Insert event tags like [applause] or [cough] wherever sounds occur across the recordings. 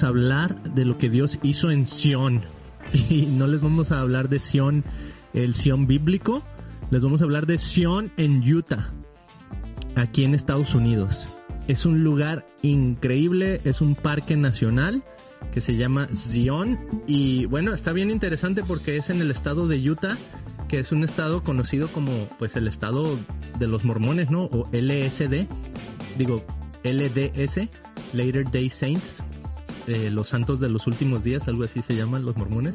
a hablar de lo que Dios hizo en Sión. [laughs] Y no les vamos a hablar de Sión, el Sión bíblico, les vamos a hablar de Sión en Utah, aquí en Estados Unidos. Es un lugar increíble, es un parque nacional que se llama Zion y bueno, está bien interesante porque es en el estado de Utah, que es un estado conocido como pues el estado de los mormones, ¿no? O LSD, digo LDS, Later Day Saints, eh, los santos de los últimos días, algo así se llaman los mormones.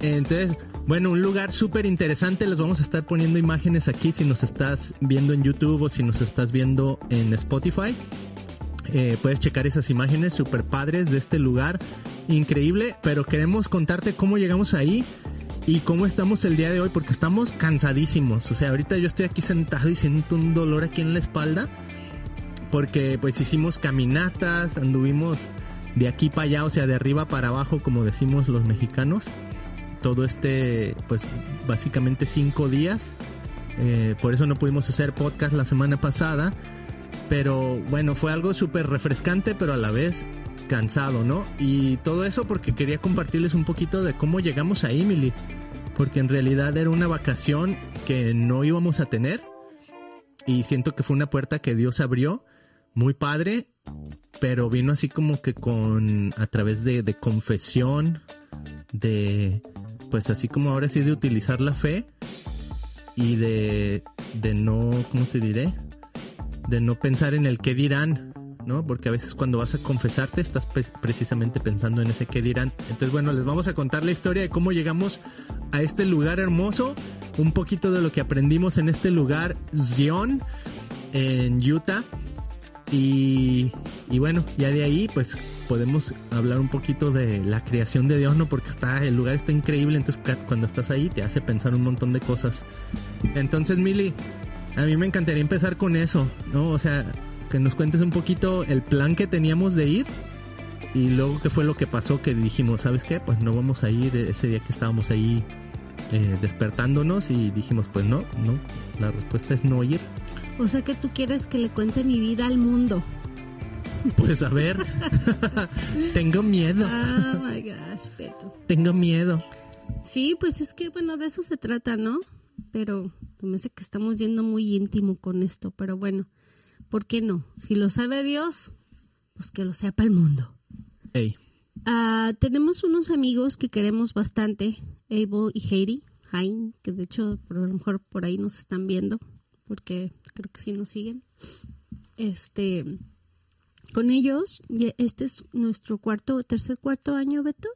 Entonces, bueno, un lugar súper interesante. Les vamos a estar poniendo imágenes aquí si nos estás viendo en YouTube o si nos estás viendo en Spotify. Eh, puedes checar esas imágenes súper padres de este lugar. Increíble, pero queremos contarte cómo llegamos ahí y cómo estamos el día de hoy porque estamos cansadísimos. O sea, ahorita yo estoy aquí sentado y siento un dolor aquí en la espalda porque pues hicimos caminatas, anduvimos de aquí para allá, o sea, de arriba para abajo, como decimos los mexicanos. Todo este, pues básicamente cinco días. Eh, por eso no pudimos hacer podcast la semana pasada. Pero bueno, fue algo súper refrescante, pero a la vez cansado, ¿no? Y todo eso porque quería compartirles un poquito de cómo llegamos a Emily. Porque en realidad era una vacación que no íbamos a tener. Y siento que fue una puerta que Dios abrió. Muy padre pero vino así como que con a través de, de, confesión de pues así como ahora sí de utilizar la fe y de de no cómo te diré de no pensar en el qué dirán ¿no? Porque a veces cuando vas a confesarte estás precisamente pensando en ese qué dirán. Entonces, bueno, les vamos a contar la historia de cómo llegamos a este lugar hermoso, un poquito de lo que aprendimos en este lugar, Zion, en Utah. Y, bueno, ya de ahí pues podemos hablar un poquito de la creación de Dios, ¿no? Porque está, el lugar está increíble, entonces cuando estás ahí te hace pensar un montón de cosas. Entonces, Mili, a mí me encantaría empezar con eso, ¿no? O sea, que nos cuentes un poquito el plan que teníamos de ir y luego qué fue lo que pasó que dijimos, ¿sabes qué? Pues no vamos a ir ese día que estábamos ahí eh, despertándonos y dijimos, pues no, no, la respuesta es no ir. O sea que tú quieres que le cuente mi vida al mundo. Pues a ver, [laughs] tengo miedo. Oh my gosh, Beto. Tengo miedo. Sí, pues es que bueno, de eso se trata, ¿no? Pero me sé que estamos yendo muy íntimo con esto, pero bueno, ¿por qué no? Si lo sabe Dios, pues que lo sepa el mundo. Ey. Uh, tenemos unos amigos que queremos bastante, Abel y Heidi, Hein, que de hecho por a lo mejor por ahí nos están viendo porque creo que sí nos siguen. Este, con ellos, este es nuestro cuarto, tercer cuarto año, Beto,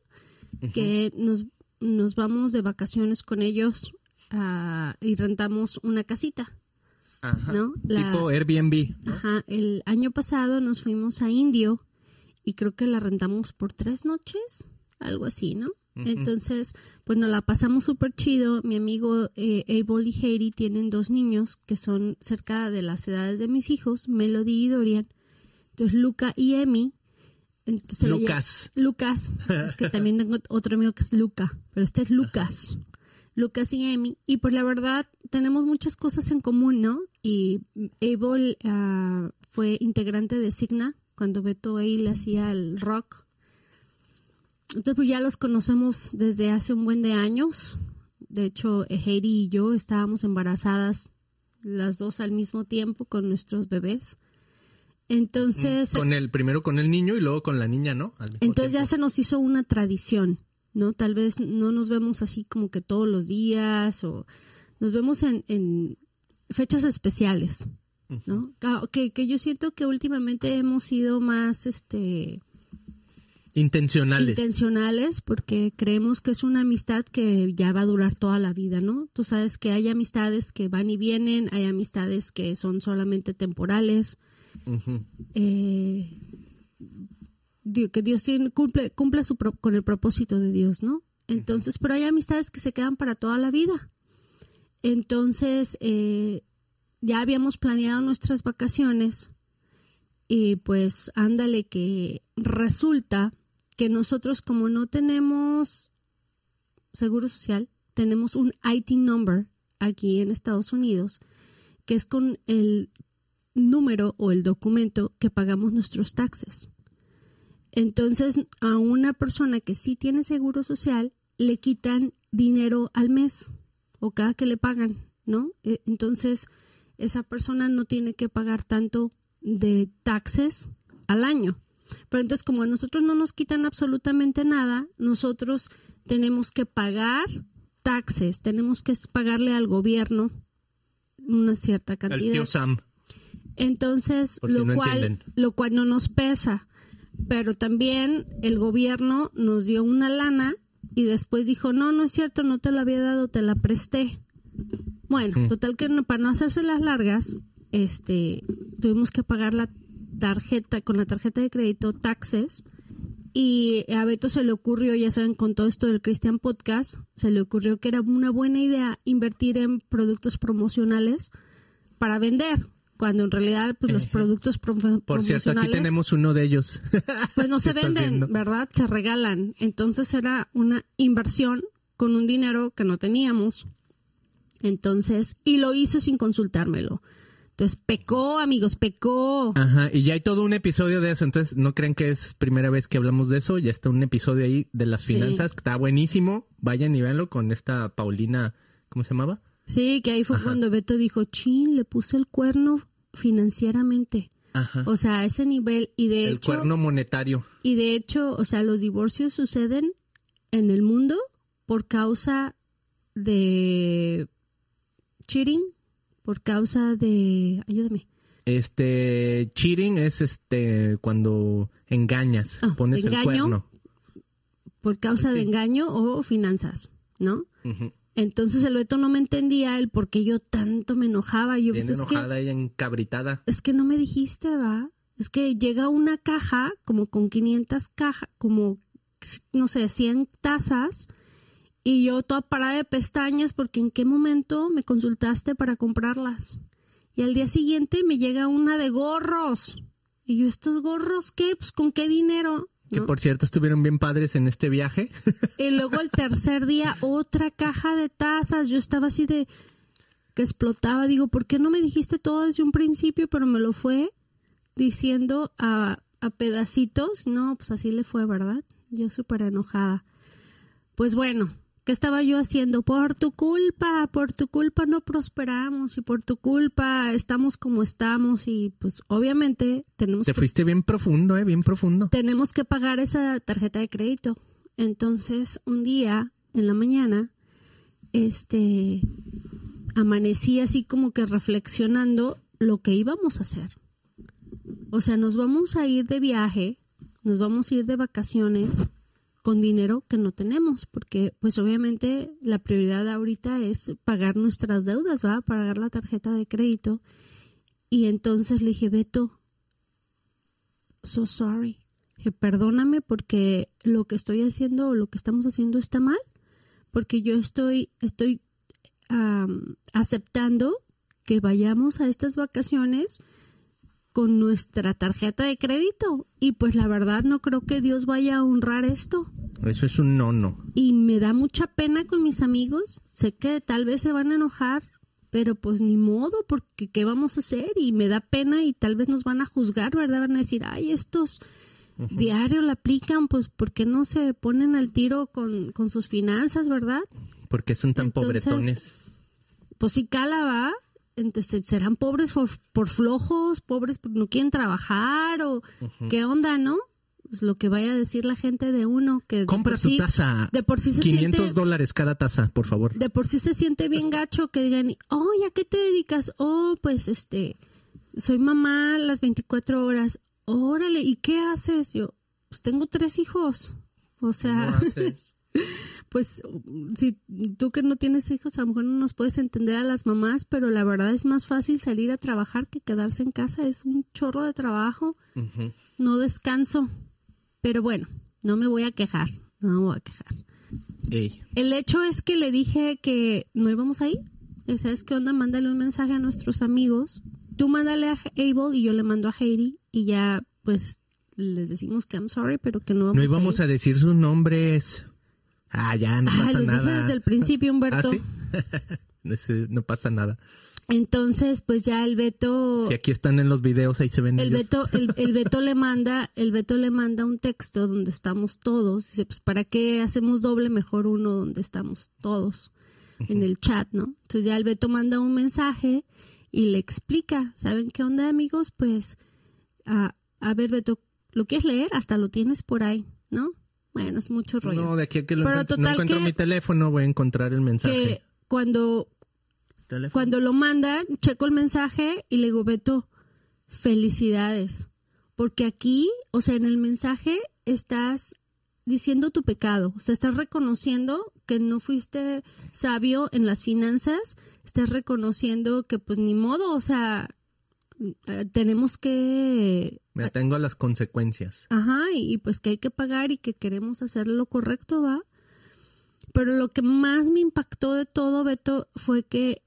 que nos, nos vamos de vacaciones con ellos uh, y rentamos una casita. Ajá. ¿no? tipo Airbnb. ¿no? Ajá, el año pasado nos fuimos a Indio y creo que la rentamos por tres noches, algo así, ¿no? Entonces, pues nos la pasamos súper chido. Mi amigo eh, Abel y Heidi tienen dos niños que son cerca de las edades de mis hijos, Melody y Dorian. Entonces, Luca y Emi. Entonces, Lucas. Lucas. Es que también tengo otro amigo que es Luca, pero este es Lucas. Lucas y Emi. Y pues la verdad, tenemos muchas cosas en común, ¿no? Y Abel uh, fue integrante de Signa cuando Beto ahí le hacía el rock entonces, pues ya los conocemos desde hace un buen de años. De hecho, Heidi y yo estábamos embarazadas las dos al mismo tiempo con nuestros bebés. Entonces. Con el, primero con el niño y luego con la niña, ¿no? Entonces ya se nos hizo una tradición, ¿no? Tal vez no nos vemos así como que todos los días o nos vemos en, en fechas especiales, ¿no? Que, que yo siento que últimamente hemos sido más, este, Intencionales. Intencionales, porque creemos que es una amistad que ya va a durar toda la vida, ¿no? Tú sabes que hay amistades que van y vienen, hay amistades que son solamente temporales. Uh -huh. eh, que Dios cumple, cumple su pro, con el propósito de Dios, ¿no? Entonces, uh -huh. pero hay amistades que se quedan para toda la vida. Entonces, eh, ya habíamos planeado nuestras vacaciones y pues ándale que resulta que nosotros como no tenemos seguro social, tenemos un IT number aquí en Estados Unidos, que es con el número o el documento que pagamos nuestros taxes. Entonces, a una persona que sí tiene seguro social, le quitan dinero al mes o cada que le pagan, ¿no? E- Entonces, esa persona no tiene que pagar tanto de taxes al año. Pero entonces, como a nosotros no nos quitan absolutamente nada, nosotros tenemos que pagar taxes, tenemos que pagarle al gobierno una cierta El cantidad. tío Sam. Entonces, si lo no cual entienden. lo cual no nos pesa, pero también el gobierno nos dio una lana y después dijo, "No, no es cierto, no te la había dado, te la presté." Bueno, Mm. total que no- para no hacerse las largas, este tuvimos que pagar la tarjeta con la tarjeta de crédito taxes y a Beto se le ocurrió, ya saben, con todo esto del Christian Podcast, se le ocurrió que era una buena idea invertir en productos promocionales para vender, cuando en realidad pues los productos promo- Por cierto, aquí tenemos uno de ellos. [laughs] pues no se ¿Qué estás venden? ¿verdad? Se regalan. Entonces era una inversión con un dinero que no teníamos. Entonces, y lo hizo sin consultármelo. Entonces, pecó, amigos, pecó. Ajá, y ya hay todo un episodio de eso, entonces no creen que es primera vez que hablamos de eso, ya está un episodio ahí de las Sí. finanzas, que está buenísimo, vayan y véanlo con esta Paulina, ¿cómo se llamaba? Sí, que ahí fue Ajá. cuando Beto dijo, chin, le puse el cuerno financieramente. Ajá. O sea, a ese nivel. Y de el hecho, cuerno monetario. y de hecho, o sea, los divorcios suceden en el mundo por causa de cheating, por causa de, ayúdame, Este, cheating es este, cuando engañas, Ah, pones el cuerno. por causa Sí. de engaño o finanzas, ¿no? Entonces el Beto no me entendía el por qué yo tanto me enojaba. Yo, Bien pues, es que, ella encabritada. es que no me dijiste, va. Es que llega una caja como con 500 cajas, como, no sé, 100 tazas. Y yo toda parada de pestañas porque en qué momento me consultaste para comprarlas. Y al día siguiente me llega una de gorros. Y yo, ¿estos gorros qué? Pues con qué dinero. Que ¿No? por cierto estuvieron bien padres en este viaje. [laughs] Y luego el tercer día otra caja de tazas. Yo estaba así de que explotaba. Digo, ¿por qué no me dijiste todo desde un principio? Pero me lo fue diciendo a, a pedacitos. No, pues así le fue, ¿verdad? Yo súper enojada. Pues bueno, ¿qué estaba yo haciendo? Por tu culpa, por tu culpa no prosperamos y por tu culpa estamos como estamos y pues obviamente tenemos Te que fuiste bien profundo, eh, bien profundo. tenemos que pagar esa tarjeta de crédito. Entonces, un día en la mañana, este, amanecí así como que reflexionando lo que íbamos a hacer. O sea, nos vamos a ir de viaje, nos vamos a ir de vacaciones con dinero que no tenemos, porque pues obviamente la prioridad ahorita es pagar nuestras deudas, ¿va? Pagar la tarjeta de crédito. Y entonces le dije, Beto, so sorry. Perdóname porque lo que estoy haciendo o lo que estamos haciendo está mal, porque yo estoy, estoy am, aceptando que vayamos a estas vacaciones con nuestra tarjeta de crédito y pues la verdad no creo que Dios vaya a honrar esto Eso es un no, no. y me da mucha pena con mis amigos. Sé que tal vez se van a enojar, pero pues ni modo, porque ¿qué vamos a hacer? Y me da pena y tal vez nos van a juzgar, ¿verdad? Van a decir, ay, estos diario la aplican, pues ¿por qué no se ponen al tiro con, con sus finanzas, verdad? Porque son tan Entonces, pobretones. Pues si cala va, entonces serán pobres por, por flojos, pobres porque no quieren trabajar o qué onda, ¿no? Pues lo que vaya a decir la gente de uno que Compra tu sí- taza. de por sí se 500 siente dólares cada taza, por favor. de por sí se siente bien gacho que digan, oh, ¿a qué te dedicas? Oh, pues este, soy mamá las 24 horas. Órale, ¿y qué haces? Yo, pues tengo tres hijos. O sea, [laughs] pues si tú que no tienes hijos, a lo mejor no nos puedes entender a las mamás, pero la verdad es más fácil salir a trabajar que quedarse en casa. Es un chorro de trabajo, no descanso. Pero bueno, no me voy a quejar, no me voy a quejar. Ey. El hecho es que le dije que no íbamos a ir. ¿Sabes qué onda? Mándale un mensaje a nuestros amigos. Tú mándale a Abel y yo le mando a Heidi y ya pues les decimos que I'm sorry, pero que no vamos No íbamos a ir. a decir sus nombres. Ah, ya, no Ah, pasa les dije nada. desde el principio, Humberto. ¿Ah, sí? [laughs] No pasa nada. Entonces, pues ya el Beto... Si aquí están en los videos, ahí se ven el ellos. Beto, el, el Beto le manda, el Beto le manda un texto donde estamos todos. Dice, pues ¿para qué hacemos doble? Mejor uno donde estamos todos en el chat, ¿no? Entonces ya el Beto manda un mensaje y le explica, ¿saben qué onda, amigos? Pues, a, a ver, Beto, ¿lo quieres leer? Hasta lo tienes por ahí, ¿no? Bueno, es mucho rollo. No, de aquí a que lo Pero encuentro, no encuentro que- mi teléfono, voy a encontrar el mensaje. que cuando Teléfono. Cuando lo mandan, checo el mensaje y le digo, Beto, felicidades. Porque aquí, o sea, en el mensaje estás diciendo tu pecado, o sea, estás reconociendo que no fuiste sabio en las finanzas, estás reconociendo que pues ni modo, o sea, eh, tenemos que Me atengo a las consecuencias. Ajá, y, y pues que hay que pagar y que queremos hacer lo correcto, ¿va? Pero lo que más me impactó de todo, Beto, fue que,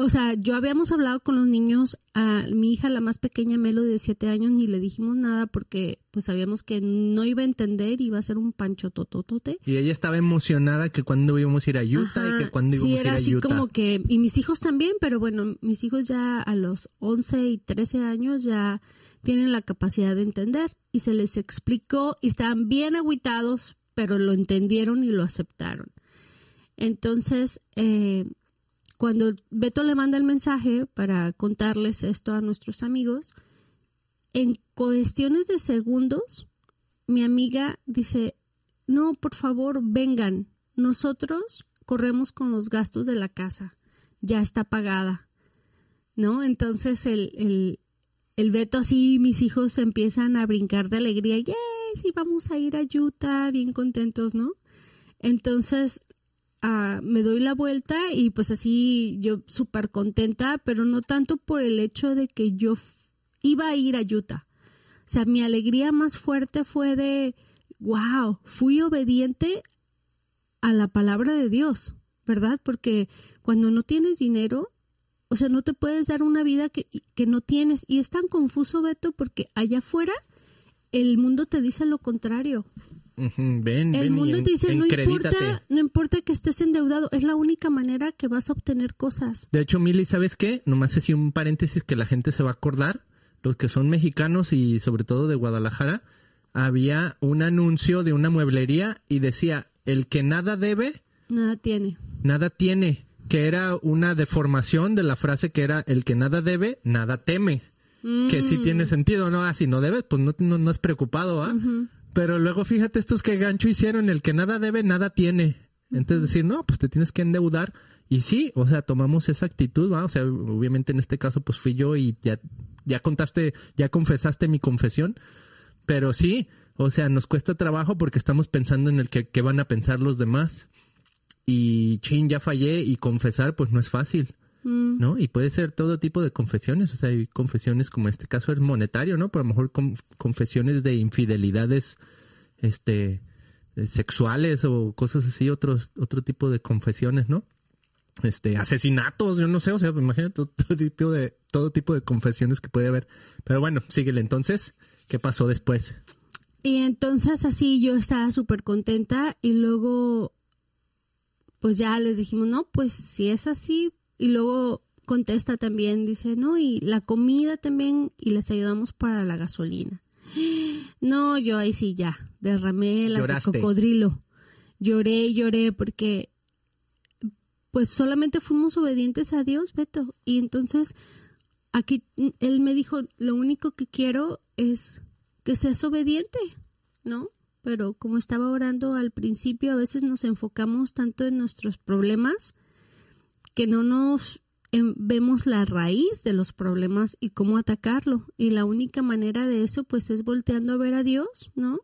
o sea, yo habíamos hablado con los niños, a mi hija, la más pequeña, Melody, de siete años, ni le dijimos nada porque pues sabíamos que no iba a entender, iba a ser un pancho tototote. Y ella estaba emocionada que cuando íbamos a ir a Utah y que cuando sí, íbamos era a ir así a Utah. como que, y mis hijos también, pero bueno, mis hijos ya a los 11 y 13 años ya tienen la capacidad de entender y se les explicó y estaban bien agüitados, pero lo entendieron y lo aceptaron. Entonces, eh, cuando Beto le manda el mensaje para contarles esto a nuestros amigos, en cuestiones de segundos, mi amiga dice, no, por favor, vengan, nosotros corremos con los gastos de la casa, ya está pagada, ¿no? Entonces el, el, el Beto así, mis hijos empiezan a brincar de alegría, ¡yay! Sí, vamos a ir a Utah, bien contentos, ¿no? Entonces ah, me doy la vuelta y pues así yo súper contenta, pero no tanto por el hecho de que yo iba a ir a Utah. O sea, mi alegría más fuerte fue de, wow, fui obediente a la palabra de Dios, ¿verdad? Porque cuando no tienes dinero, o sea, no te puedes dar una vida que, que no tienes. Y es tan confuso, Beto, porque allá afuera el mundo te dice lo contrario. Ven, El ven mundo te dice, no importa, no importa que estés endeudado, es la única manera que vas a obtener cosas. De hecho, Mili, ¿sabes qué? Nomás así un paréntesis que la gente se va a acordar. Los que son mexicanos y sobre todo de Guadalajara, había un anuncio de una mueblería y decía, el que nada debe, Nada tiene. nada tiene. Que era una deformación de la frase que era, el que nada debe, nada teme. Que sí tiene sentido, ¿no? Ah, si no debes, pues no, no, no es preocupado, ¿ah? Pero luego fíjate estos que gancho hicieron, el que nada debe, nada tiene. Entonces decir, no, pues te tienes que endeudar. Y sí, o sea, tomamos esa actitud, ¿va? O sea, obviamente en este caso pues fui yo y ya, ya contaste, ya confesaste mi confesión. Pero sí, o sea, nos cuesta trabajo porque estamos pensando en el que, van a pensar los demás. Y chin, ya fallé y confesar pues no es fácil. Mm, ¿no? Y puede ser todo tipo de confesiones, o sea, hay confesiones como este caso es monetario, ¿no? Pero a lo mejor con- confesiones de infidelidades, este, eh, sexuales o cosas así, otros, otro tipo de confesiones, ¿no? Este, asesinatos, yo no sé, o sea, imagínate todo, todo tipo de, todo tipo de confesiones que puede haber. Pero bueno, síguele entonces, ¿qué pasó después? Y entonces así yo estaba súper contenta y luego pues ya les dijimos, no, pues si es así, y luego contesta también, dice, no, y la comida también, y les ayudamos para la gasolina. [gasps] No, yo ahí sí ya, derramé la de cocodrilo. Lloré lloré porque pues solamente fuimos obedientes a Dios, Beto. Y entonces aquí él me dijo, lo único que quiero es que seas obediente, ¿no? Pero como estaba orando al principio, a veces nos enfocamos tanto en nuestros problemas que no nos em, vemos la raíz de los problemas y cómo atacarlo. Y la única manera de eso, pues, es volteando a ver a Dios, ¿no?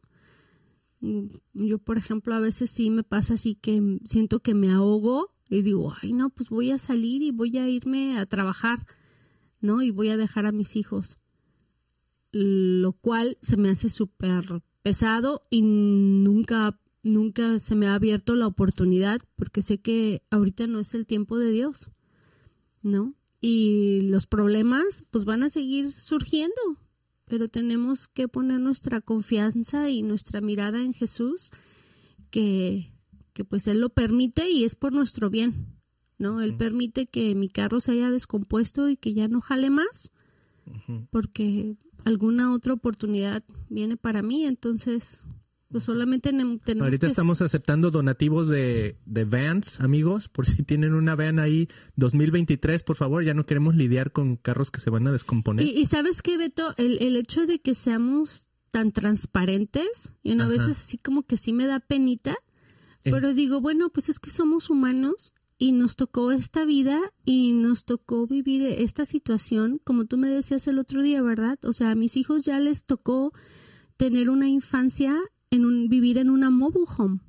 Mm, Yo, por ejemplo, a veces sí me pasa así que siento que me ahogo y digo, ay, no, pues voy a salir y voy a irme a trabajar, ¿no? Y voy a dejar a mis hijos. Lo cual se me hace súper pesado y nunca, nunca se me ha abierto la oportunidad porque sé que ahorita no es el tiempo de Dios, ¿no? Y los problemas pues van a seguir surgiendo, pero tenemos que poner nuestra confianza y nuestra mirada en Jesús, que, que pues Él lo permite y es por nuestro bien. ¿no? Él permite que mi carro se haya descompuesto y que ya no jale más, porque alguna otra oportunidad viene para mí, entonces pues solamente tenemos Ahorita estamos aceptando donativos de, de vans, amigos, por si tienen una van ahí 2023, por favor, ya no queremos lidiar con carros que se van a descomponer. Y, sabes qué, Beto, el, el hecho de que seamos tan transparentes, y una vez así como que sí me da penita, eh. pero digo, bueno, pues es que somos humanos y nos tocó esta vida y nos tocó vivir esta situación, como tú me decías el otro día, ¿verdad? O sea, a mis hijos ya les tocó tener una infancia en un vivir en una mobile home.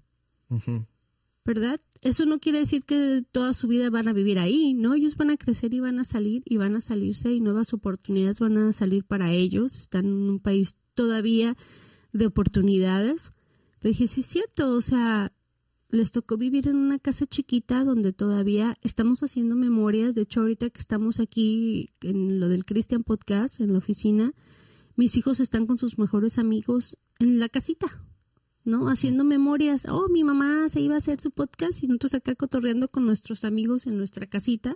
¿Verdad? Eso no quiere decir que toda su vida van a vivir ahí, ¿no? Ellos van a crecer y van a salir y van a salirse y nuevas oportunidades van a salir para ellos. Están en un país todavía de oportunidades. Pero dije, sí es cierto, o sea, les tocó vivir en una casa chiquita donde todavía estamos haciendo memorias. De hecho, ahorita que estamos aquí en lo del Christian Podcast, en la oficina, mis hijos están con sus mejores amigos en la casita, ¿no? Haciendo memorias. Oh, mi mamá se iba a hacer su podcast y nosotros acá cotorreando con nuestros amigos en nuestra casita.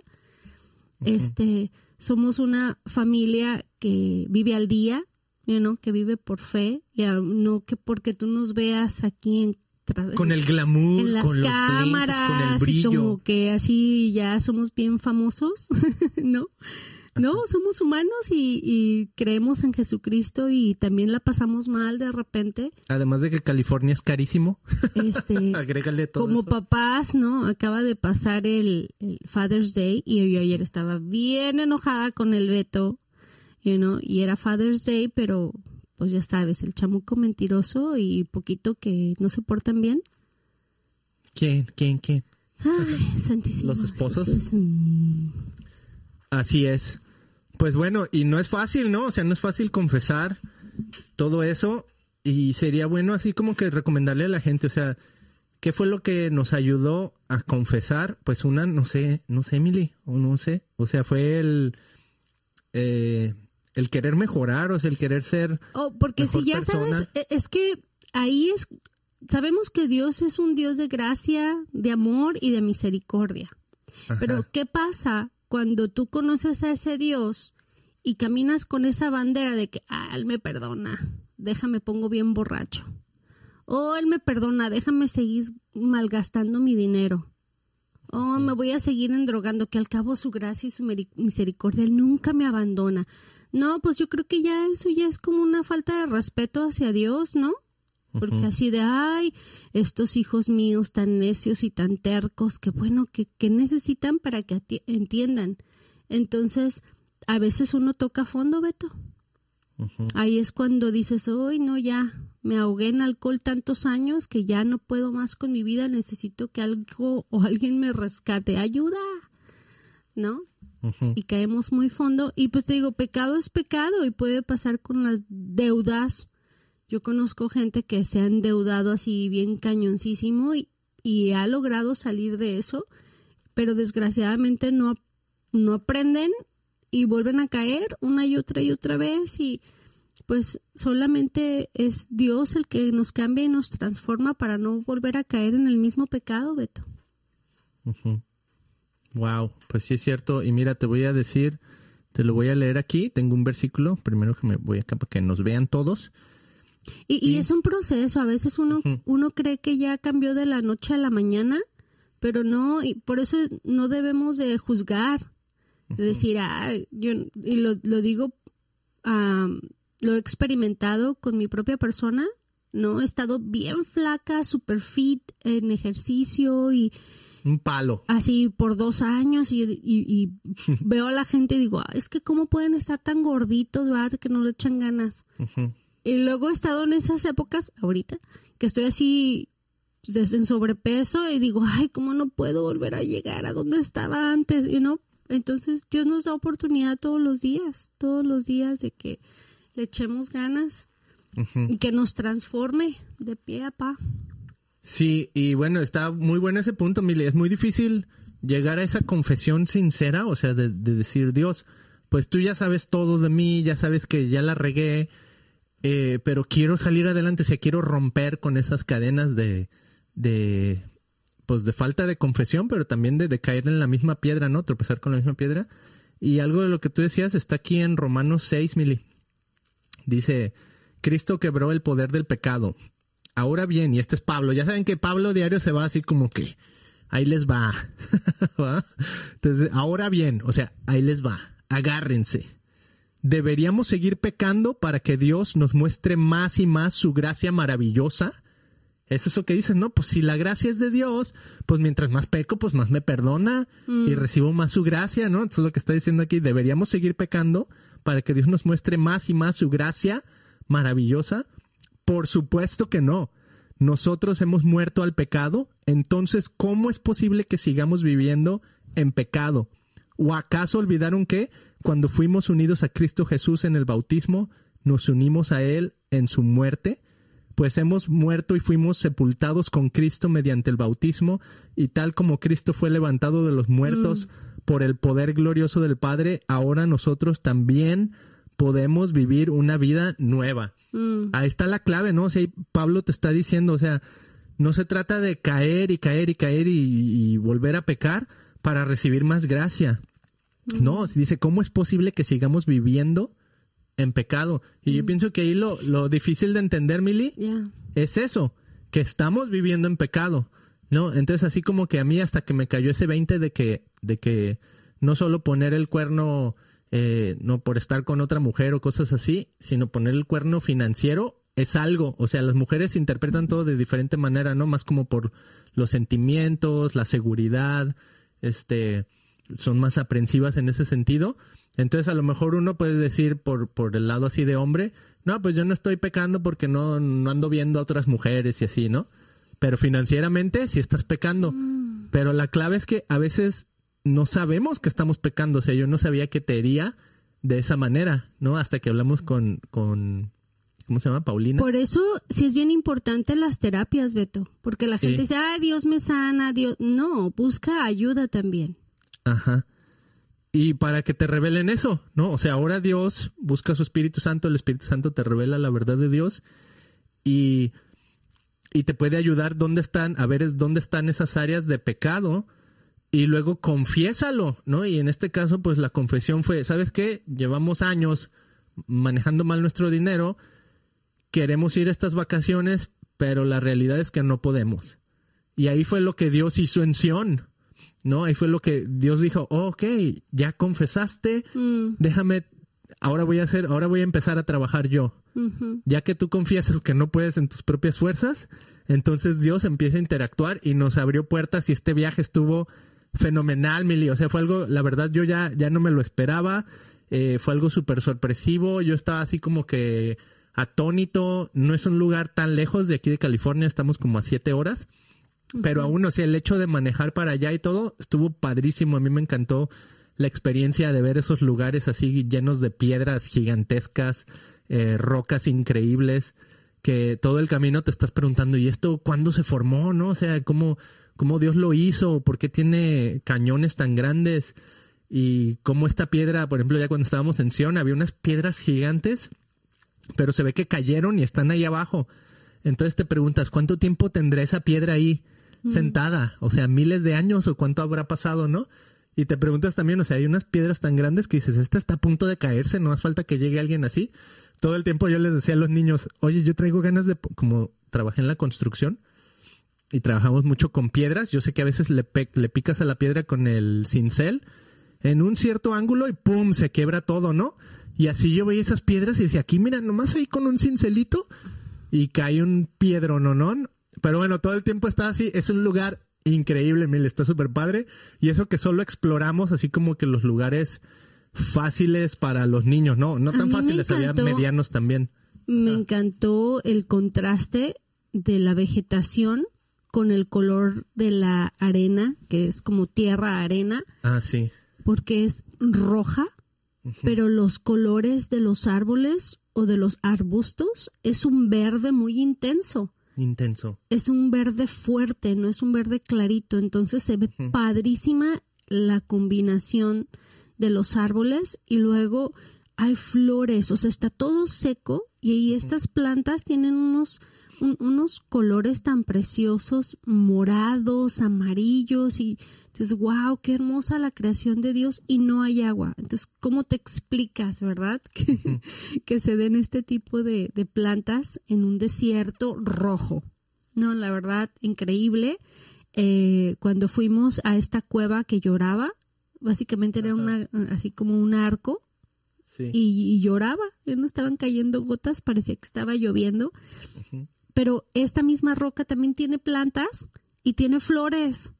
Este, somos una familia que vive al día, ¿no? Que vive por fe, y no que porque tú nos veas aquí en con el glamour, en las con cámaras, con el brillo. Y como que así ya somos bien famosos, [laughs] ¿no? No, somos humanos y, creemos en Jesucristo y también la pasamos mal de repente. Además de que California es carísimo. Este, [laughs] Agrégale todo. Como papás, ¿no? Acaba de pasar el, Father's Day y yo ayer estaba bien enojada con el Beto, you know, y era Father's Day, pero pues ya sabes, el chamuco mentiroso y poquito que no se portan bien. ¿Quién? ¿Quién? ¿Quién? Ay, santísimo. ¿Los esposos? Así es. Pues bueno, y no es fácil, ¿no? O sea, no es fácil confesar todo eso y sería bueno así como que recomendarle a la gente, o sea, ¿qué fue lo que nos ayudó a confesar? Pues una, no sé, no sé, Emily, o no sé, o sea, fue el, eh, el querer mejorar, o sea, el querer ser... Oh, porque si ya sabes, e, es que ahí es, sabemos que Dios es un Dios de gracia, de amor y de misericordia. Pero ¿qué pasa cuando tú conoces a ese Dios y caminas con esa bandera de que, ah, Él me perdona, déjame pongo bien borracho. Oh, Él me perdona, déjame seguir malgastando mi dinero. Oh, me voy a seguir endrogando, que al cabo su gracia y su misericordia, Él nunca me abandona. No, pues yo creo que ya eso ya es como una falta de respeto hacia Dios, ¿no? Porque así de, ay, estos hijos míos tan necios y tan tercos, que bueno, que, necesitan para que entiendan. Entonces, a veces uno toca fondo, Beto. Ahí es cuando dices, hoy no, ya me ahogué en alcohol tantos años que ya no puedo más con mi vida, necesito que algo o alguien me rescate, ayuda, ¿no? Y caemos muy fondo. Y pues te digo, pecado es pecado y puede pasar con las deudas yo conozco gente que se ha endeudado así bien cañoncísimo y, ha logrado salir de eso, pero desgraciadamente no, no aprenden y vuelven a caer una y otra y otra vez y pues solamente es Dios el que nos cambia y nos transforma para no volver a caer en el mismo pecado, Beto. Wow, pues sí es cierto. Y mira, te voy a decir, te lo voy a leer aquí. Tengo un versículo, primero que me voy acá para que nos vean todos. Y, es un proceso, a veces uno, uno cree que ya cambió de la noche a la mañana, pero no, y por eso no debemos de juzgar, de decir, ah, yo, y lo, lo digo, lo he experimentado con mi propia persona, ¿no? He estado bien flaca, super fit en ejercicio y... Un palo. Así por dos años y, y, [laughs] veo a la gente y digo, ah, es que cómo pueden estar tan gorditos, ¿verdad? Que no le echan ganas. Y luego he estado en esas épocas, ahorita, que estoy así pues, en sobrepeso y digo, ay, ¿cómo no puedo volver a llegar a donde estaba antes? You know? Entonces, Dios nos da oportunidad todos los días, todos los días de que le echemos ganas y que nos transforme de pie a pa. Sí, y bueno, está muy bueno ese punto, Mili. Es muy difícil llegar a esa confesión sincera, o sea, de, de decir, Dios, pues tú ya sabes todo de mí, ya sabes que ya la regué, eh, pero quiero salir adelante, o sea, quiero romper con esas cadenas de, de pues de falta de confesión, pero también de, de caer en la misma piedra, ¿no? Tropezar con la misma piedra. Y algo de lo que tú decías está aquí en Romanos 6, Mili. Dice, Cristo quebró el poder del pecado. Ahora bien, y este es Pablo, ya saben que Pablo diario se va así como que, ahí les va. [laughs] ¿Va? Entonces, ahora bien, o sea, ahí les va, agárrense. ¿Deberíamos seguir pecando para que Dios nos muestre más y más su gracia maravillosa? Es eso que dicen, ¿no? Pues si la gracia es de Dios, pues mientras más peco, pues más me perdona y recibo más su gracia, ¿no? Eso es lo que está diciendo aquí. Deberíamos seguir pecando para que Dios nos muestre más y más su gracia maravillosa. Por supuesto que no. Nosotros hemos muerto al pecado, entonces, ¿cómo es posible que sigamos viviendo en pecado? ¿O acaso olvidaron que cuando fuimos unidos a Cristo Jesús en el bautismo, nos unimos a Él en su muerte? pues hemos muerto y fuimos sepultados con Cristo mediante el bautismo, y tal como Cristo fue levantado de los muertos Mm. por el poder glorioso del Padre, ahora nosotros también podemos vivir una vida nueva. Mm. Ahí está la clave, ¿no? O sea, Pablo te está diciendo, o sea, no se trata de caer y caer y caer y, y volver a pecar para recibir más gracia. No, dice, ¿cómo es posible que sigamos viviendo en pecado? Y yo pienso que ahí lo, lo difícil de entender, Mili, es eso, que estamos viviendo en pecado, ¿no? Entonces así como que a mí hasta que me cayó ese 20 de que, de que no solo poner el cuerno, eh, no por estar con otra mujer o cosas así, sino poner el cuerno financiero es algo, o sea, las mujeres interpretan todo de diferente manera, ¿no? Más como por los sentimientos, la seguridad, este, son más aprensivas en ese sentido. Entonces a lo mejor uno puede decir por, por el lado así de hombre, no, pues yo no estoy pecando porque no, no ando viendo a otras mujeres y así, ¿no? Pero financieramente sí estás pecando. Pero la clave es que a veces no sabemos que estamos pecando. O sea, yo no sabía que te hería de esa manera, ¿no? Hasta que hablamos con, con ¿cómo se llama? Paulina. Por eso sí es bien importante las terapias, Beto, porque la gente Sí. dice, ah, Dios me sana, Dios... No, busca ayuda también. Ajá. Y para que te revelen eso, ¿no? O sea, ahora Dios busca a su Espíritu Santo, el Espíritu Santo te revela la verdad de Dios y, y te puede ayudar dónde están, a ver es dónde están esas áreas de pecado y luego confiésalo, ¿no? Y en este caso, pues la confesión fue, ¿sabes qué? Llevamos años manejando mal nuestro dinero, queremos ir a estas vacaciones, pero la realidad es que no podemos. Y ahí fue lo que Dios hizo en Sión, ¿no? Ahí fue lo que Dios dijo, oh, ok, ya confesaste, Mm, déjame, ahora voy a hacer, ahora voy a empezar a trabajar yo. Ya que tú confiesas que no puedes en tus propias fuerzas, entonces Dios empieza a interactuar y nos abrió puertas y este viaje estuvo fenomenal, Mili. O sea, fue algo, la verdad, yo ya, ya no me lo esperaba. eh, fue algo súper sorpresivo. Yo estaba así como que atónito. No es un lugar tan lejos de aquí de California, estamos como a siete horas. Pero aún, o sea, el hecho de manejar para allá y todo estuvo padrísimo. A mí me encantó la experiencia de ver esos lugares así llenos de piedras gigantescas, eh, rocas increíbles, que todo el camino te estás preguntando, ¿y esto cuándo se formó? ¿No? O sea, ¿cómo, cómo Dios lo hizo? ¿Por qué tiene cañones tan grandes? Y cómo esta piedra, por ejemplo, ya cuando estábamos en Sion, había unas piedras gigantes, pero se ve que cayeron y están ahí abajo. Entonces te preguntas, ¿cuánto tiempo tendrá esa piedra ahí sentada? O sea, miles de años o cuánto habrá pasado, ¿no? Y te preguntas también, o sea, hay unas piedras tan grandes que dices, esta está a punto de caerse, no hace falta que llegue alguien así. Todo el tiempo yo les decía a los niños, oye, yo traigo ganas de, po-", como trabajé en la construcción y trabajamos mucho con piedras, yo sé que a veces le, le picas a la piedra con el cincel en un cierto ángulo y ¡pum! se quiebra todo, ¿no? Y así yo veía esas piedras y decía, aquí mira, nomás ahí con un cincelito y cae un piedro, ¿no? ¿no? Pero bueno, todo el tiempo está así, es un lugar increíble, mil, está súper padre. Y eso que solo exploramos así como que los lugares fáciles para los niños, ¿no? No tan fáciles, había medianos también. Me encantó el contraste de la vegetación con el color de la arena, que es como tierra arena, Ah, sí. porque es roja, pero los colores de los árboles o de los arbustos es un verde muy intenso. Intenso. Es un verde fuerte, no es un verde clarito. Entonces se ve padrísima la combinación de los árboles y luego hay flores, o sea, está todo seco y ahí estas plantas tienen unos un- unos colores tan preciosos, morados, amarillos, y dices, wow, qué hermosa la creación de Dios, y no hay agua. Entonces, ¿cómo te explicas, verdad? [laughs] Que, que se den este tipo de, de plantas en un desierto rojo. No, la verdad, increíble. Eh, cuando fuimos a esta cueva que lloraba, básicamente era una, así como un arco, Sí. y, y lloraba, no estaban cayendo gotas, parecía que estaba lloviendo. Pero esta misma roca también tiene plantas y tiene flores.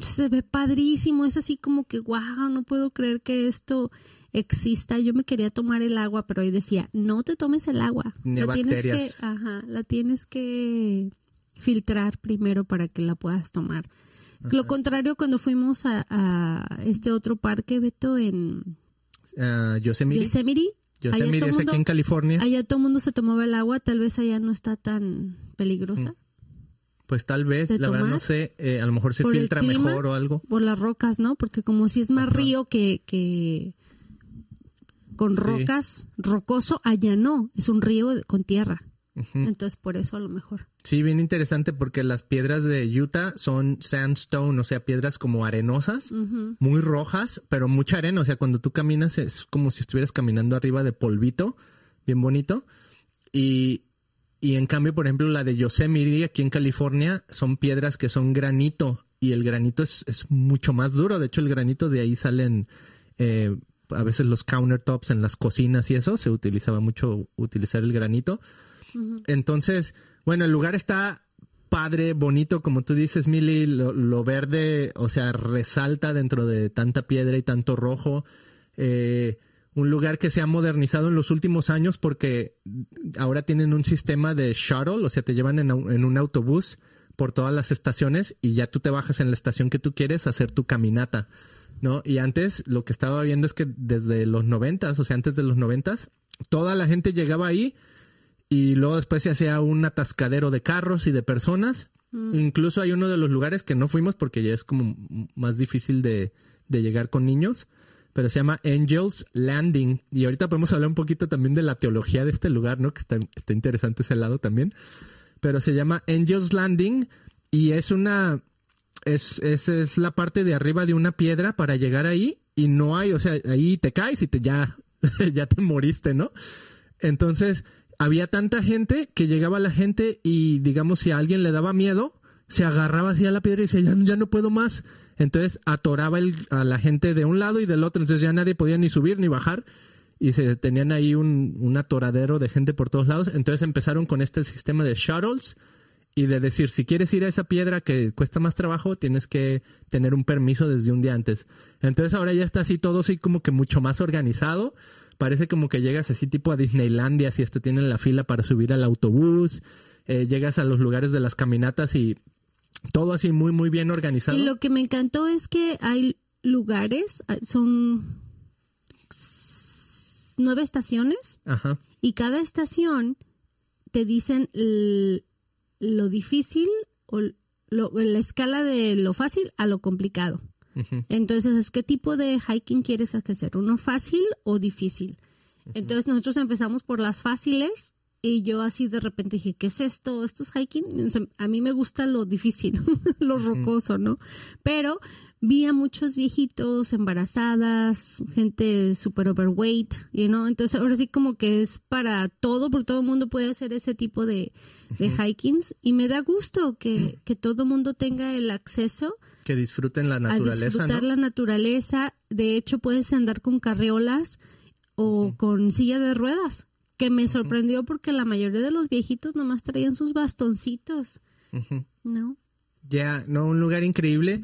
Se ve padrísimo, es así como que, wow, no puedo creer que esto exista. Yo me quería tomar el agua, pero ahí decía, no te tomes el agua. Ni la tienes que, ajá, la tienes que filtrar primero para que la puedas tomar. Lo contrario, cuando fuimos a, a este otro parque, Beto, en Ah, Yosemite. Yosemite, es mundo- aquí en California. allá todo el mundo se tomaba el agua, tal vez allá no está tan peligrosa Pues tal vez, ¿De la verdad no sé, eh, a lo mejor se ¿Por el filtra clima? mejor o algo. por las rocas, ¿no? Porque como si es más río que, que con Sí. rocas, rocoso, allá no, es un río con tierra. Entonces por eso a lo mejor. Sí, bien interesante porque las piedras de Utah son sandstone, o sea, piedras como arenosas, muy rojas, pero mucha arena, o sea, cuando tú caminas es como si estuvieras caminando arriba de polvito, bien bonito. Y, y en cambio, por ejemplo, la de Yosemite aquí en California son piedras que son granito y el granito es, es mucho más duro. De hecho, el granito de ahí salen eh, a veces los countertops en las cocinas y eso, se utilizaba mucho utilizar el granito. Entonces, bueno, el lugar está padre, bonito, como tú dices, Mili, lo, lo verde, o sea, resalta dentro de tanta piedra y tanto rojo. Eh, un lugar que se ha modernizado en los últimos años porque ahora tienen un sistema de shuttle, o sea, te llevan en, un autobús por todas las estaciones y ya tú te bajas en la estación que tú quieres a hacer tu caminata, ¿no? Y antes lo que estaba viendo es que desde los noventas, o sea, antes de los noventas, toda la gente llegaba ahí y luego después se hacía un atascadero de carros y de personas. Incluso hay uno de los lugares que no fuimos porque ya es como más difícil de, de llegar con niños, pero se llama Angels Landing. Y ahorita podemos hablar un poquito también de la teología de este lugar, ¿no? Que está, interesante ese lado también. Pero se llama Angels Landing y es una... Es, es, es la parte de arriba de una piedra para llegar ahí y no hay, o sea, ahí te caes y te ya, [laughs] ya te moriste, ¿no? Entonces, había tanta gente que llegaba la gente y, digamos, si a alguien le daba miedo, se agarraba así a la piedra y decía, ya, ya no puedo más. Entonces, atoraba a la gente de un lado y del otro. Entonces, ya nadie podía ni subir ni bajar. Y se tenían ahí un, un atoradero de gente por todos lados. Entonces, empezaron con este sistema de shuttles y de decir, si quieres ir a esa piedra que cuesta más trabajo, tienes que tener un permiso desde un día antes. Entonces ahora ya está así todo así como que mucho más organizado. Parece como que llegas así tipo a Disneylandia, si este tienen la fila para subir al autobús, eh, llegas a los lugares de las caminatas y todo así muy, muy bien organizado. Y lo que me encantó es que hay lugares, ah, son nueve estaciones Ajá. y cada estación te dicen lo difícil o lo- la escala de lo fácil a lo complicado. Entonces, ¿es qué tipo de hiking quieres hacer? ¿Uno fácil o difícil? Entonces, nosotros empezamos por las fáciles y yo así de repente dije, ¿qué es esto? ¿Esto es hiking? O sea, a mí me gusta lo difícil, [laughs] lo rocoso, ¿no? Pero vi a muchos viejitos, embarazadas, gente super overweight, you know? Entonces, ahora sí como que es para todo, porque todo el mundo puede hacer ese tipo de, de hikings y me da gusto que, que todo el mundo tenga el acceso Que disfruten la a naturaleza, disfrutar ¿no? la naturaleza. De hecho, puedes andar con carriolas o con silla de ruedas, que me sorprendió porque la mayoría de los viejitos nomás traían sus bastoncitos. ¿no? Ya, no, un lugar increíble.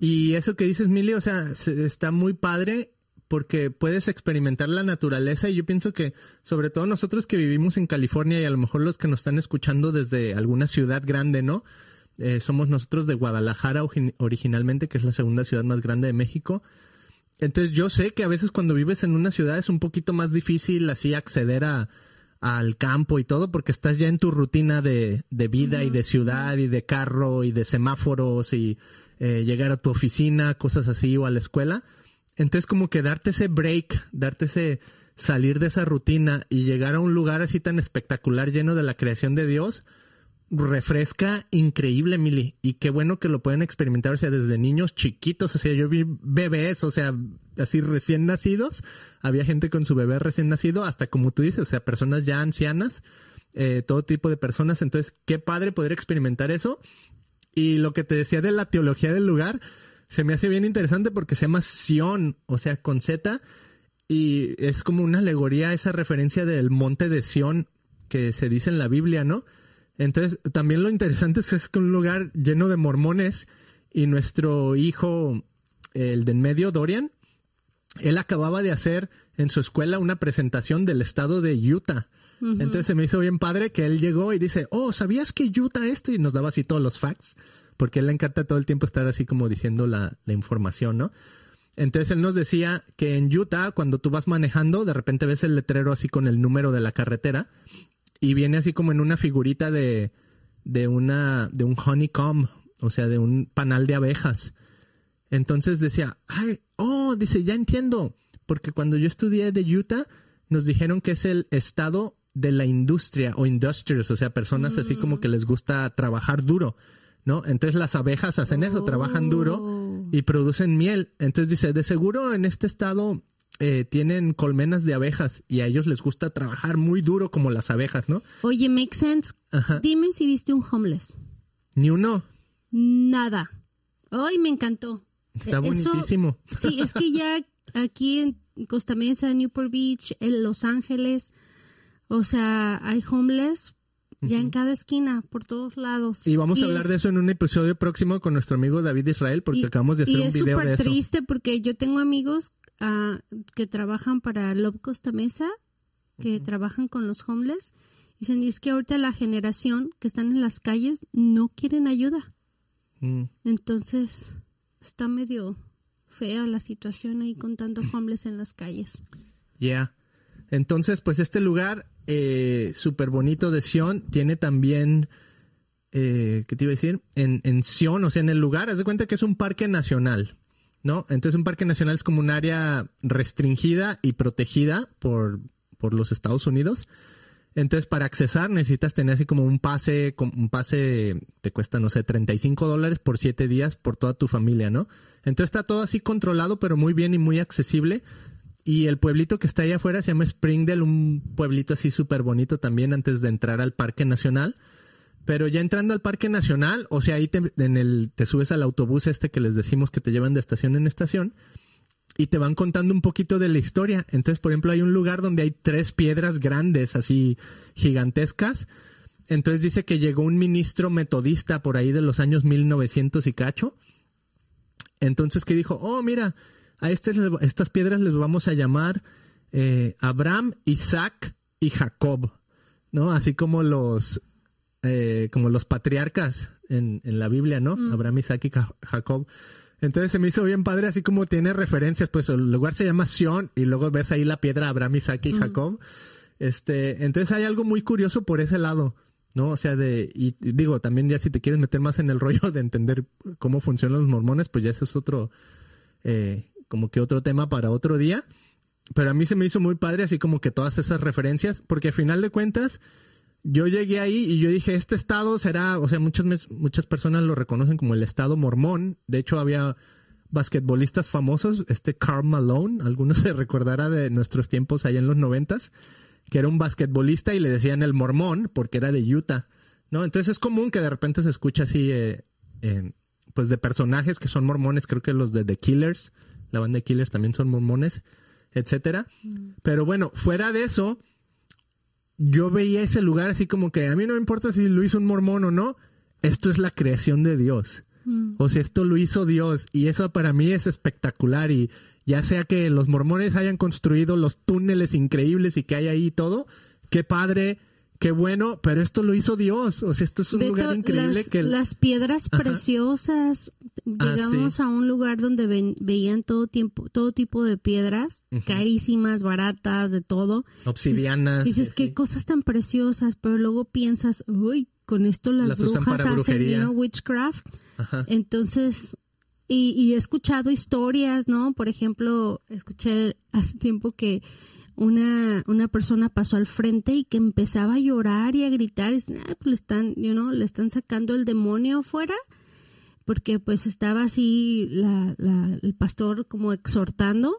Y eso que dices, Mili, o sea, se- está muy padre porque puedes experimentar la naturaleza y yo pienso que sobre todo nosotros que vivimos en California y a lo mejor los que nos están escuchando desde alguna ciudad grande, ¿no? Eh, somos nosotros de Guadalajara origin- originalmente, que es la segunda ciudad más grande de México. Entonces yo sé que a veces cuando vives en una ciudad es un poquito más difícil así acceder a, al campo y todo porque estás ya en tu rutina de, de vida y de ciudad y de carro y de semáforos y eh, llegar a tu oficina, cosas así o a la escuela. Entonces como que darte ese break, darte ese salir de esa rutina y llegar a un lugar así tan espectacular lleno de la creación de Dios, refresca increíble, Mili. Y qué bueno que lo pueden experimentar, o sea, desde niños chiquitos, o sea, yo vi bebés, o sea, así recién nacidos, había gente con su bebé recién nacido, hasta como tú dices, o sea, personas ya ancianas, eh, todo tipo de personas. Entonces, qué padre poder experimentar eso. Y lo que te decía de la teología del lugar, se me hace bien interesante porque se llama Sion, o sea, con Z, y es como una alegoría, esa referencia del monte de Sion que se dice en la Biblia, ¿no? Entonces, también lo interesante es que es un lugar lleno de mormones y nuestro hijo, el de en medio, Dorian, él acababa de hacer en su escuela una presentación del estado de Utah. Entonces se me hizo bien padre que él llegó y dice, oh, ¿sabías que Utah esto? Y nos daba así todos los facts, porque a él le encanta todo el tiempo estar así como diciendo la, la información, ¿no? Entonces él nos decía que en Utah, cuando tú vas manejando, de repente ves el letrero así con el número de la carretera y viene así como en una figurita de, de una, de un honeycomb, o sea, de un panal de abejas. Entonces decía, ay, oh, dice, ya entiendo, porque cuando yo estudié de Utah, nos dijeron que es el estado de la industria o industrials, o sea, personas así como que les gusta trabajar duro, ¿no? Entonces las abejas hacen eso, trabajan duro y producen miel. Entonces dice, de seguro en este estado eh, tienen colmenas de abejas y a ellos les gusta trabajar muy duro como las abejas, ¿no? Oye, make sense. Dime si viste un homeless. Ni uno. Nada. Ay, me encantó. Está bonitísimo. sí, es que ya aquí en Costa Mesa, Newport Beach, en Los Ángeles, o sea, hay homeless ya en cada esquina, por todos lados. Y vamos a hablar de eso en un episodio próximo con nuestro amigo David Israel, porque acabamos de hacer un video de eso. Y es súper triste porque yo tengo amigos uh, que trabajan para Love Costa Mesa, que trabajan con los homeless. Y dicen, es que ahorita la generación que están en las calles no quieren ayuda. Mm. Entonces, está medio fea la situación ahí con tanto [clears throat] homeless en las calles. Ya. Entonces, pues este lugar eh, súper bonito de Sion tiene también, eh, ¿qué te iba a decir? En, en Sion, o sea, en el lugar, haz de cuenta que es un parque nacional, Entonces un parque nacional es como un área restringida y protegida por, por los Estados Unidos. Entonces, para accesar necesitas tener así como un pase, un pase te cuesta, no sé, 35 dólares por 7 días por toda tu familia, ¿no? Entonces está todo así controlado, pero muy bien y muy accesible. Y el pueblito que está allá afuera se llama Springdale, un pueblito así súper bonito también antes de entrar al Parque Nacional. Pero ya entrando al Parque Nacional, o sea, ahí te, en el, te subes al autobús este que les decimos que te llevan de estación en estación y te van contando un poquito de la historia. Entonces, por ejemplo, hay un lugar donde hay tres piedras grandes, así gigantescas. Entonces dice que llegó un ministro metodista por ahí de los años 1900 y cacho. Entonces que dijo, oh, mira, a este estas piedras les vamos a llamar eh, Abraham, Isaac y Jacob, ¿no? Así como los, eh, como los patriarcas en, en la Biblia, ¿no? Mm. Abraham, Isaac y Jacob. Entonces se me hizo bien padre, así como tiene referencias, pues el lugar se llama Sion y luego ves ahí la piedra Abraham, Isaac y mm. Jacob. Este, entonces hay algo muy curioso por ese lado, ¿no? O sea, de, y, digo, también ya si te quieres meter más en el [laughs] rollo de entender cómo funcionan los mormones, pues ya eso es otro, eh, como que otro tema para otro día. Pero a mí se me hizo muy padre así como que todas esas referencias, porque al final de cuentas yo llegué ahí y yo dije, este estado será, o sea, muchas, muchas personas lo reconocen como el estado mormón. De hecho, había basquetbolistas famosos, este Carl Malone, algunos [laughs] se recordará de nuestros tiempos allá en los noventas, que era un basquetbolista y le decían el mormón porque era de Utah, ¿no? Entonces es común que de repente se escucha así, eh, eh, pues de personajes que son mormones, creo que los de The Killers, la banda de Killers también son mormones, etcétera. Mm. Pero bueno, fuera de eso, yo veía ese lugar así como que a mí no me importa si lo hizo un mormón o no, esto es la creación de Dios. Mm. O sea, esto lo hizo Dios y eso para mí es espectacular y ya sea que los mormones hayan construido los túneles increíbles y que hay ahí todo, qué padre, qué bueno, pero esto lo hizo Dios. O sea, esto es un lugar increíble las, que... Las piedras preciosas. Ah, Llegamos a un lugar donde veían todo tiempo, todo tipo de piedras, carísimas, baratas, de todo. Obsidianas. Dices, qué cosas tan preciosas, pero luego piensas, uy, con esto las, brujas hacen, witchcraft. Entonces, y, y he escuchado historias, ¿no? Por ejemplo, escuché hace tiempo que una, una persona pasó al frente y que empezaba a llorar y a gritar, y, ah, pues le están, you know, le están sacando el demonio afuera, porque pues estaba así la, la, el pastor como exhortando,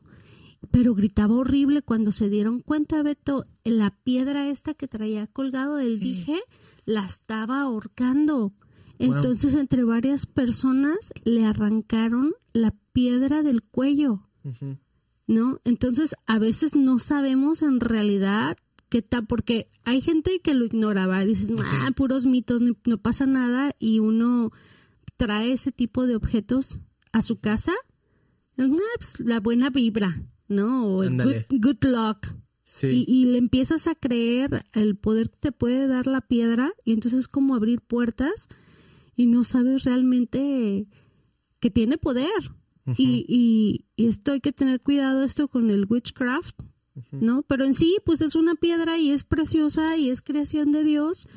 pero gritaba horrible cuando se dieron cuenta, Beto, la piedra esta que traía colgado del dije, la estaba ahorcando. Entonces, entre varias personas le arrancaron la piedra del cuello. ¿No? Entonces, a veces no sabemos en realidad qué tal, porque hay gente que lo ignoraba. Dices, ah, puros mitos, no, pasa nada. Y uno trae ese tipo de objetos a su casa. Ah, pues, la buena vibra, ¿no? O el good, luck. Y, y, le empiezas a creer el poder que te puede dar la piedra. Y entonces es como abrir puertas y no sabes realmente que tiene poder. Y, y, esto hay que tener cuidado esto con el witchcraft, ¿no? Pero en sí, pues es una piedra y es preciosa y es creación de Dios,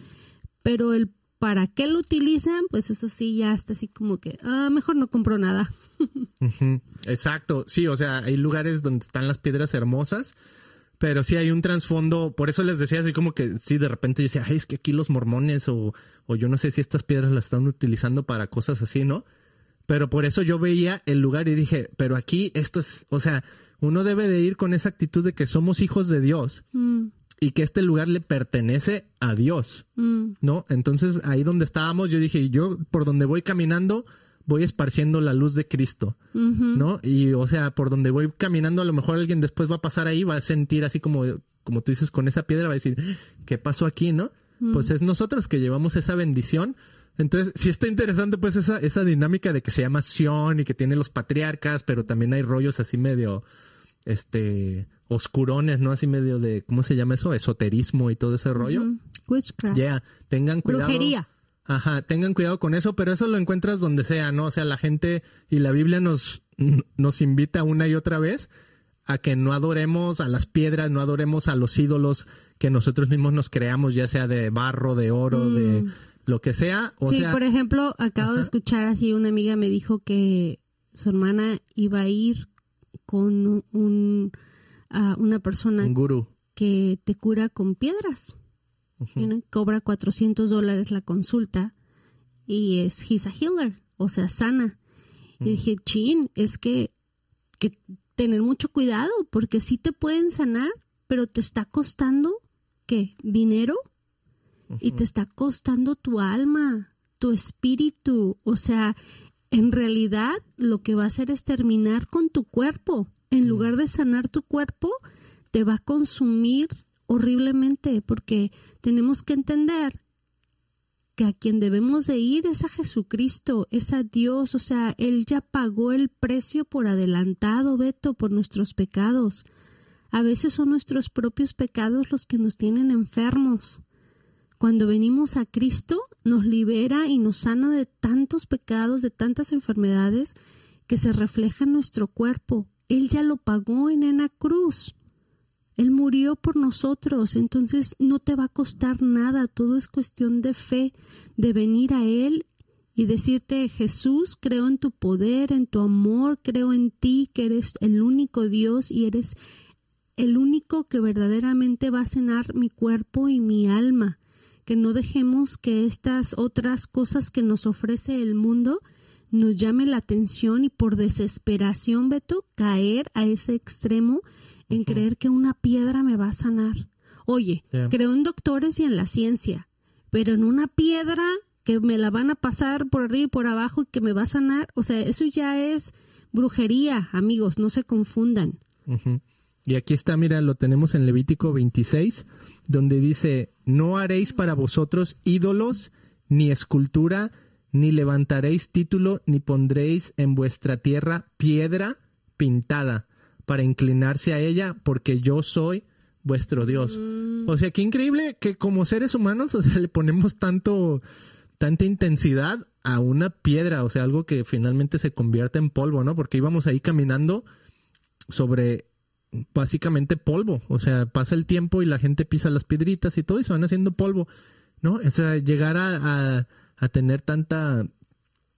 pero el para qué lo utilizan, pues eso sí ya está así como que, ah, mejor no compro nada. [laughs] Exacto, sí, o sea, hay lugares donde están las piedras hermosas, pero sí hay un trasfondo, por eso les decía así como que sí, de repente yo decía, ay, es que aquí los mormones o, o yo no sé si estas piedras las están utilizando para cosas así, ¿no? Pero por eso yo veía el lugar y dije, pero aquí esto es, o sea, uno debe de ir con esa actitud de que somos hijos de Dios mm. y que este lugar le pertenece a Dios, mm. ¿no? Entonces ahí donde estábamos, yo dije, yo por donde voy caminando, voy esparciendo la luz de Cristo, ¿no? Y o sea, por donde voy caminando, a lo mejor alguien después va a pasar ahí, va a sentir así como, como tú dices, con esa piedra, va a decir, ¿qué pasó aquí, no? Pues es nosotros que llevamos esa bendición. Entonces, sí está interesante pues esa, esa dinámica de que se llama Sion y que tiene los patriarcas, pero también hay rollos así medio, este, oscurones, ¿no? Así medio de, ¿cómo se llama eso? Esoterismo y todo ese rollo. Witchcraft. Ya, tengan cuidado. Brujería. Ajá, tengan cuidado con eso, pero eso lo encuentras donde sea, ¿no? O sea, la gente y la Biblia nos, nos invita una y otra vez a que no adoremos a las piedras, no adoremos a los ídolos que nosotros mismos nos creamos, ya sea de barro, de oro, de mm. Lo que sea. O sí, por ejemplo, acabo de escuchar así una amiga me dijo que su hermana iba a ir con un, una persona un gurú. que te cura con piedras cobra 400 dólares la consulta y es he's a healer, o sea, sana. Y dije, chin, es que, que tener mucho cuidado porque sí te pueden sanar, pero te está costando, ¿qué? ¿Dinero? Y te está costando tu alma, tu espíritu. O sea, en realidad lo que va a hacer es terminar con tu cuerpo. En lugar de sanar tu cuerpo, te va a consumir horriblemente porque tenemos que entender que a quien debemos de ir es a Jesucristo, es a Dios, o sea, Él ya pagó el precio por adelantado, Beto, por nuestros pecados. A veces son nuestros propios pecados los que nos tienen enfermos. Cuando venimos a Cristo, nos libera y nos sana de tantos pecados, de tantas enfermedades que se reflejan en nuestro cuerpo. Él ya lo pagó en una cruz. Él murió por nosotros, entonces no te va a costar nada, todo es cuestión de fe, de venir a Él y decirte, Jesús, creo en tu poder, en tu amor, creo en ti, que eres el único Dios y eres el único que verdaderamente va a cenar mi cuerpo y mi alma, que no dejemos que estas otras cosas que nos ofrece el mundo nos llame la atención y por desesperación, Beto, caer a ese extremo en creer que una piedra me va a sanar. Oye, creo en doctores y en la ciencia, pero en una piedra que me la van a pasar por arriba y por abajo y que me va a sanar, o sea, eso ya es brujería, amigos, no se confundan. Y aquí está, mira, lo tenemos en Levítico 26, donde dice, no haréis para vosotros ídolos, ni escultura, ni levantaréis título, ni pondréis en vuestra tierra piedra pintada para inclinarse a ella porque yo soy vuestro Dios. Mm. O sea, qué increíble que como seres humanos, [laughs] o sea, le ponemos tanto, tanta intensidad a una piedra, o sea, algo que finalmente se convierte en polvo, ¿no? Porque íbamos ahí caminando sobre básicamente polvo, o sea, pasa el tiempo y la gente pisa las piedritas y todo y se van haciendo polvo, ¿no? O sea, llegar a, a tener tanta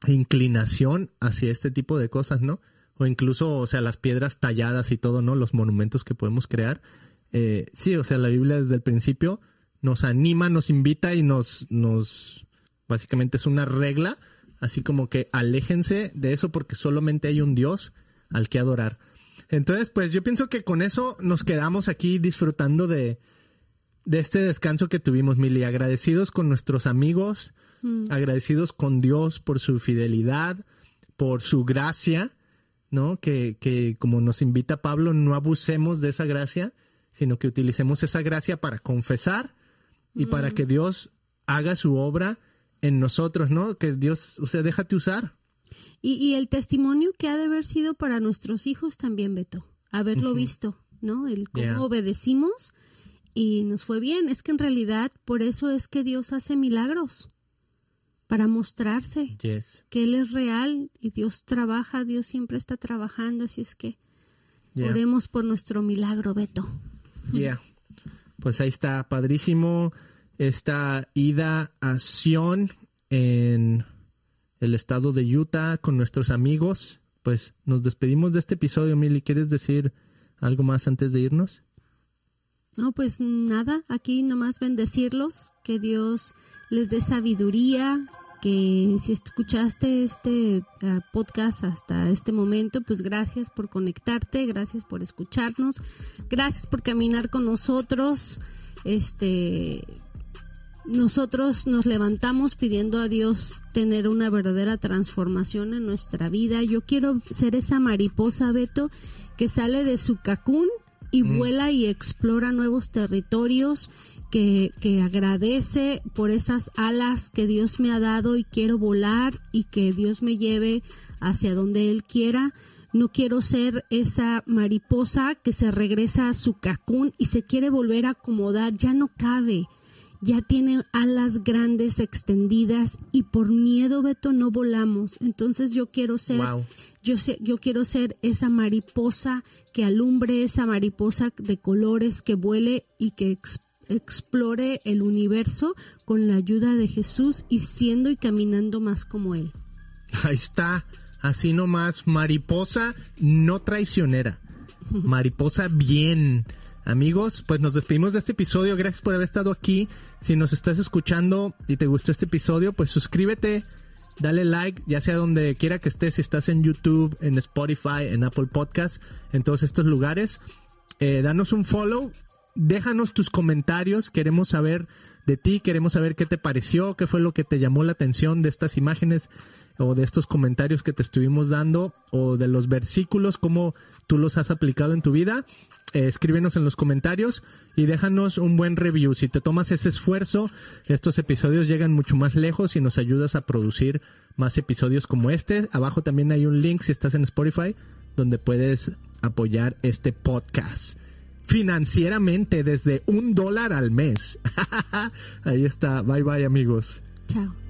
inclinación hacia este tipo de cosas, ¿no? o incluso, o sea, las piedras talladas y todo, ¿no? Los monumentos que podemos crear. eh, sí, o sea, la Biblia desde el principio nos anima, nos invita y nos, nos, básicamente es una regla, así como que aléjense de eso porque solamente hay un Dios al que adorar. Entonces, pues yo pienso que con eso nos quedamos aquí disfrutando de, de este descanso que tuvimos, Mili. Agradecidos con nuestros amigos, mm. agradecidos con Dios por su fidelidad, por su gracia, ¿no? Que, que como nos invita Pablo, no abusemos de esa gracia, sino que utilicemos esa gracia para confesar y para mm. que Dios haga su obra en nosotros, ¿no? Que Dios, o sea, déjate usar. Y, el testimonio que ha de haber sido para nuestros hijos también, Beto, haberlo visto, ¿no? El cómo obedecimos y nos fue bien. Es que en realidad por eso es que Dios hace milagros, para mostrarse que Él es real y Dios trabaja, Dios siempre está trabajando, así es que oremos por nuestro milagro, Beto. Yeah. Pues ahí está, padrísimo, esta ida a Sion en el estado de Utah con nuestros amigos. Pues nos despedimos de este episodio, Mili. ¿Quieres decir algo más antes de irnos? No, pues nada, aquí nomás bendecirlos, que Dios les dé sabiduría, que si escuchaste este eh, podcast hasta este momento, pues gracias por conectarte, gracias por escucharnos, gracias por caminar con nosotros. Este, nosotros nos levantamos pidiendo a Dios tener una verdadera transformación en nuestra vida. Yo quiero ser esa mariposa, Beto, que sale de su cacún y mm. vuela y explora nuevos territorios, que, que, agradece por esas alas que Dios me ha dado y quiero volar y que Dios me lleve hacia donde Él quiera. No quiero ser esa mariposa que se regresa a su cacún y se quiere volver a acomodar, ya no cabe ya tiene alas grandes extendidas y por miedo, Beto, no volamos. Entonces yo quiero ser, yo, sé, yo quiero ser esa mariposa que alumbre, esa mariposa de colores que vuele y que explore el universo con la ayuda de Jesús y siendo y caminando más como Él. Ahí está, así nomás, mariposa no traicionera, [laughs] mariposa bien Amigos, pues nos despedimos de este episodio. Gracias por haber estado aquí. Si nos estás escuchando y te gustó este episodio, pues suscríbete, dale like, ya sea donde quiera que estés, si estás en YouTube, en Spotify, en Apple Podcast, en todos estos lugares. Eh, danos un follow, déjanos tus comentarios, queremos saber de ti, queremos saber qué te pareció, qué fue lo que te llamó la atención de estas imágenes o de estos comentarios que te estuvimos dando o de los versículos, cómo tú los has aplicado en tu vida. Eh, escríbenos en los comentarios y déjanos un buen review. Si te tomas ese esfuerzo, estos episodios llegan mucho más lejos y nos ayudas a producir más episodios como este. Abajo también hay un link si estás en Spotify donde puedes apoyar este podcast financieramente desde un dólar al mes. [laughs] Ahí está. Bye bye amigos. Chao.